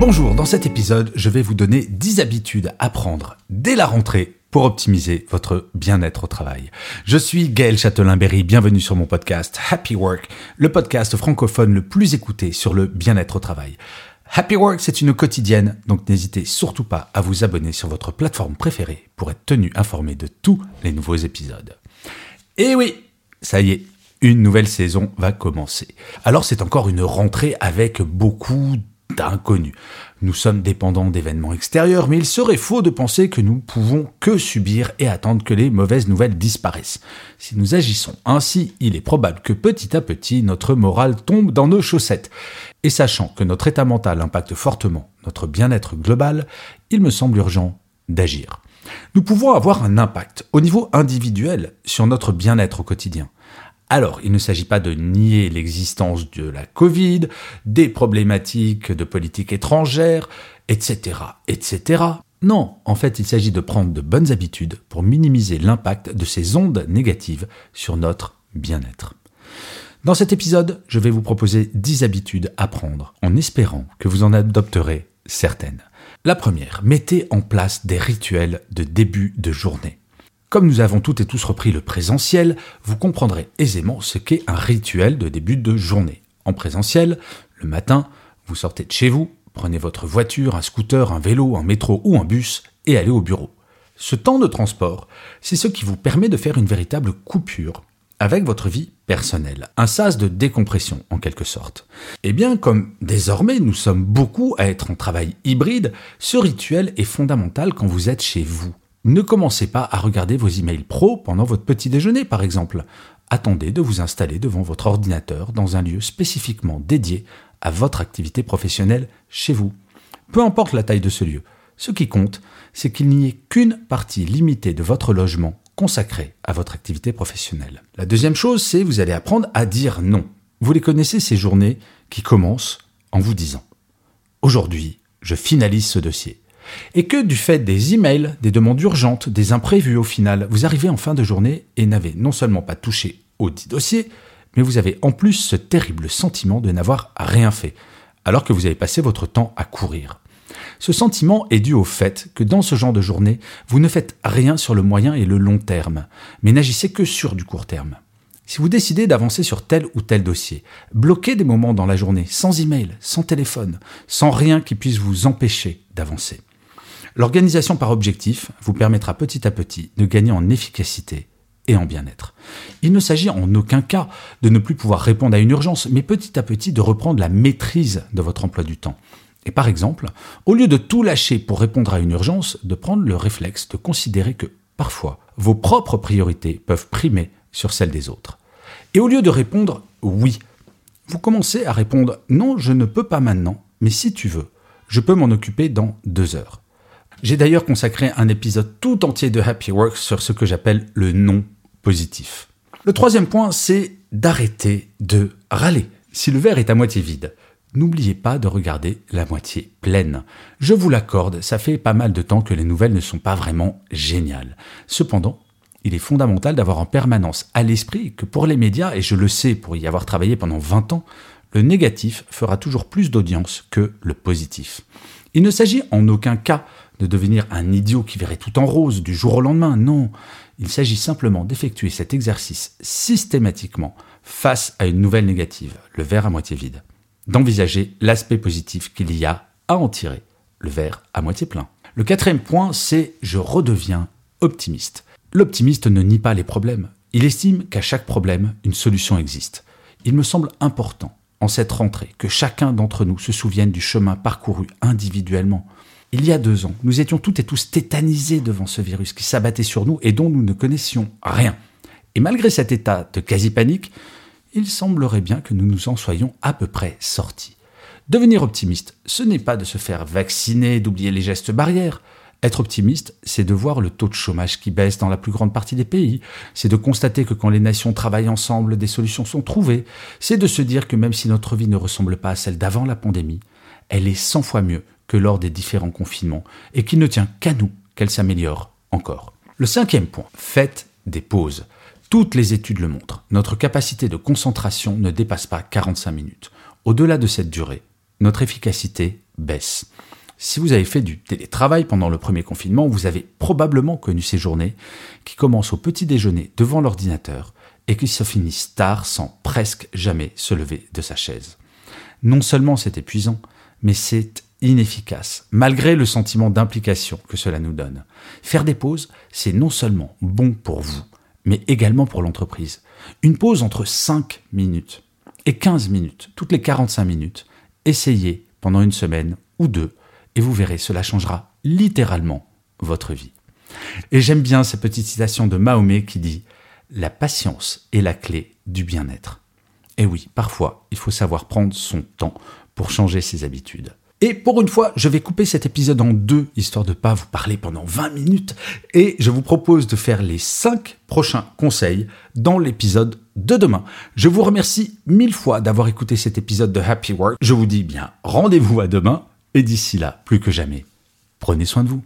Bonjour, dans cet épisode, je vais vous donner 10 habitudes à prendre dès la rentrée pour optimiser votre bien-être au travail. Je suis Gaël Châtelain-Berry, bienvenue sur mon podcast Happy Work, le podcast francophone le plus écouté sur le bien-être au travail. Happy Work, c'est une quotidienne, donc n'hésitez surtout pas à vous abonner sur votre plateforme préférée pour être tenu informé de tous les nouveaux épisodes. Et oui, ça y est, une nouvelle saison va commencer. Alors c'est encore une rentrée avec beaucoup d'inconnus. Nous sommes dépendants d'événements extérieurs, mais il serait faux de penser que nous pouvons que subir et attendre que les mauvaises nouvelles disparaissent. Si nous agissons ainsi, il est probable que petit à petit notre morale tombe dans nos chaussettes. Et sachant que notre état mental impacte fortement notre bien-être global, il me semble urgent d'agir. Nous pouvons avoir un impact au niveau individuel sur notre bien-être au quotidien. Alors, il ne s'agit pas de nier l'existence de la Covid, des problématiques de politique étrangère, etc., etc. Non, en fait, il s'agit de prendre de bonnes habitudes pour minimiser l'impact de ces ondes négatives sur notre bien-être. Dans cet épisode, je vais vous proposer 10 habitudes à prendre en espérant que vous en adopterez certaines. La première, mettez en place des rituels de début de journée. Comme nous avons toutes et tous repris le présentiel, vous comprendrez aisément ce qu'est un rituel de début de journée. En présentiel, le matin, vous sortez de chez vous, prenez votre voiture, un scooter, un vélo, un métro ou un bus et allez au bureau. Ce temps de transport, c'est ce qui vous permet de faire une véritable coupure avec votre vie personnelle, un sas de décompression en quelque sorte. Et eh bien comme désormais nous sommes beaucoup à être en travail hybride, ce rituel est fondamental quand vous êtes chez vous. Ne commencez pas à regarder vos emails pro pendant votre petit déjeuner, par exemple. Attendez de vous installer devant votre ordinateur dans un lieu spécifiquement dédié à votre activité professionnelle chez vous. Peu importe la taille de ce lieu. Ce qui compte, c'est qu'il n'y ait qu'une partie limitée de votre logement consacrée à votre activité professionnelle. La deuxième chose, c'est vous allez apprendre à dire non. Vous les connaissez ces journées qui commencent en vous disant Aujourd'hui, je finalise ce dossier et que du fait des emails, des demandes urgentes, des imprévus au final, vous arrivez en fin de journée et n'avez non seulement pas touché au dit dossier, mais vous avez en plus ce terrible sentiment de n'avoir rien fait, alors que vous avez passé votre temps à courir. Ce sentiment est dû au fait que dans ce genre de journée, vous ne faites rien sur le moyen et le long terme, mais n'agissez que sur du court terme. Si vous décidez d'avancer sur tel ou tel dossier, bloquez des moments dans la journée, sans email, sans téléphone, sans rien qui puisse vous empêcher d'avancer. L'organisation par objectif vous permettra petit à petit de gagner en efficacité et en bien-être. Il ne s'agit en aucun cas de ne plus pouvoir répondre à une urgence, mais petit à petit de reprendre la maîtrise de votre emploi du temps. Et par exemple, au lieu de tout lâcher pour répondre à une urgence, de prendre le réflexe de considérer que parfois vos propres priorités peuvent primer sur celles des autres. Et au lieu de répondre oui, vous commencez à répondre non, je ne peux pas maintenant, mais si tu veux, je peux m'en occuper dans deux heures. J'ai d'ailleurs consacré un épisode tout entier de Happy Work sur ce que j'appelle le non positif. Le troisième point, c'est d'arrêter de râler. Si le verre est à moitié vide, n'oubliez pas de regarder la moitié pleine. Je vous l'accorde, ça fait pas mal de temps que les nouvelles ne sont pas vraiment géniales. Cependant, il est fondamental d'avoir en permanence à l'esprit que pour les médias, et je le sais pour y avoir travaillé pendant 20 ans, le négatif fera toujours plus d'audience que le positif. Il ne s'agit en aucun cas de devenir un idiot qui verrait tout en rose du jour au lendemain. Non, il s'agit simplement d'effectuer cet exercice systématiquement face à une nouvelle négative, le verre à moitié vide. D'envisager l'aspect positif qu'il y a à en tirer, le verre à moitié plein. Le quatrième point, c'est je redeviens optimiste. L'optimiste ne nie pas les problèmes. Il estime qu'à chaque problème, une solution existe. Il me semble important, en cette rentrée, que chacun d'entre nous se souvienne du chemin parcouru individuellement il y a deux ans, nous étions toutes et tous tétanisés devant ce virus qui s'abattait sur nous et dont nous ne connaissions rien. Et malgré cet état de quasi-panique, il semblerait bien que nous nous en soyons à peu près sortis. Devenir optimiste, ce n'est pas de se faire vacciner, d'oublier les gestes barrières. Être optimiste, c'est de voir le taux de chômage qui baisse dans la plus grande partie des pays. C'est de constater que quand les nations travaillent ensemble, des solutions sont trouvées. C'est de se dire que même si notre vie ne ressemble pas à celle d'avant la pandémie, elle est 100 fois mieux que lors des différents confinements et qu'il ne tient qu'à nous qu'elle s'améliore encore. Le cinquième point, faites des pauses. Toutes les études le montrent. Notre capacité de concentration ne dépasse pas 45 minutes. Au-delà de cette durée, notre efficacité baisse. Si vous avez fait du télétravail pendant le premier confinement, vous avez probablement connu ces journées qui commencent au petit déjeuner devant l'ordinateur et qui se finissent tard sans presque jamais se lever de sa chaise. Non seulement c'est épuisant, mais c'est inefficace, malgré le sentiment d'implication que cela nous donne. Faire des pauses, c'est non seulement bon pour vous, mais également pour l'entreprise. Une pause entre 5 minutes et 15 minutes, toutes les 45 minutes, essayez pendant une semaine ou deux, et vous verrez, cela changera littéralement votre vie. Et j'aime bien cette petite citation de Mahomet qui dit ⁇ La patience est la clé du bien-être ⁇ Et oui, parfois, il faut savoir prendre son temps pour changer ses habitudes. Et pour une fois, je vais couper cet épisode en deux, histoire de pas vous parler pendant 20 minutes, et je vous propose de faire les 5 prochains conseils dans l'épisode de demain. Je vous remercie mille fois d'avoir écouté cet épisode de Happy Work. Je vous dis bien rendez-vous à demain, et d'ici là, plus que jamais, prenez soin de vous.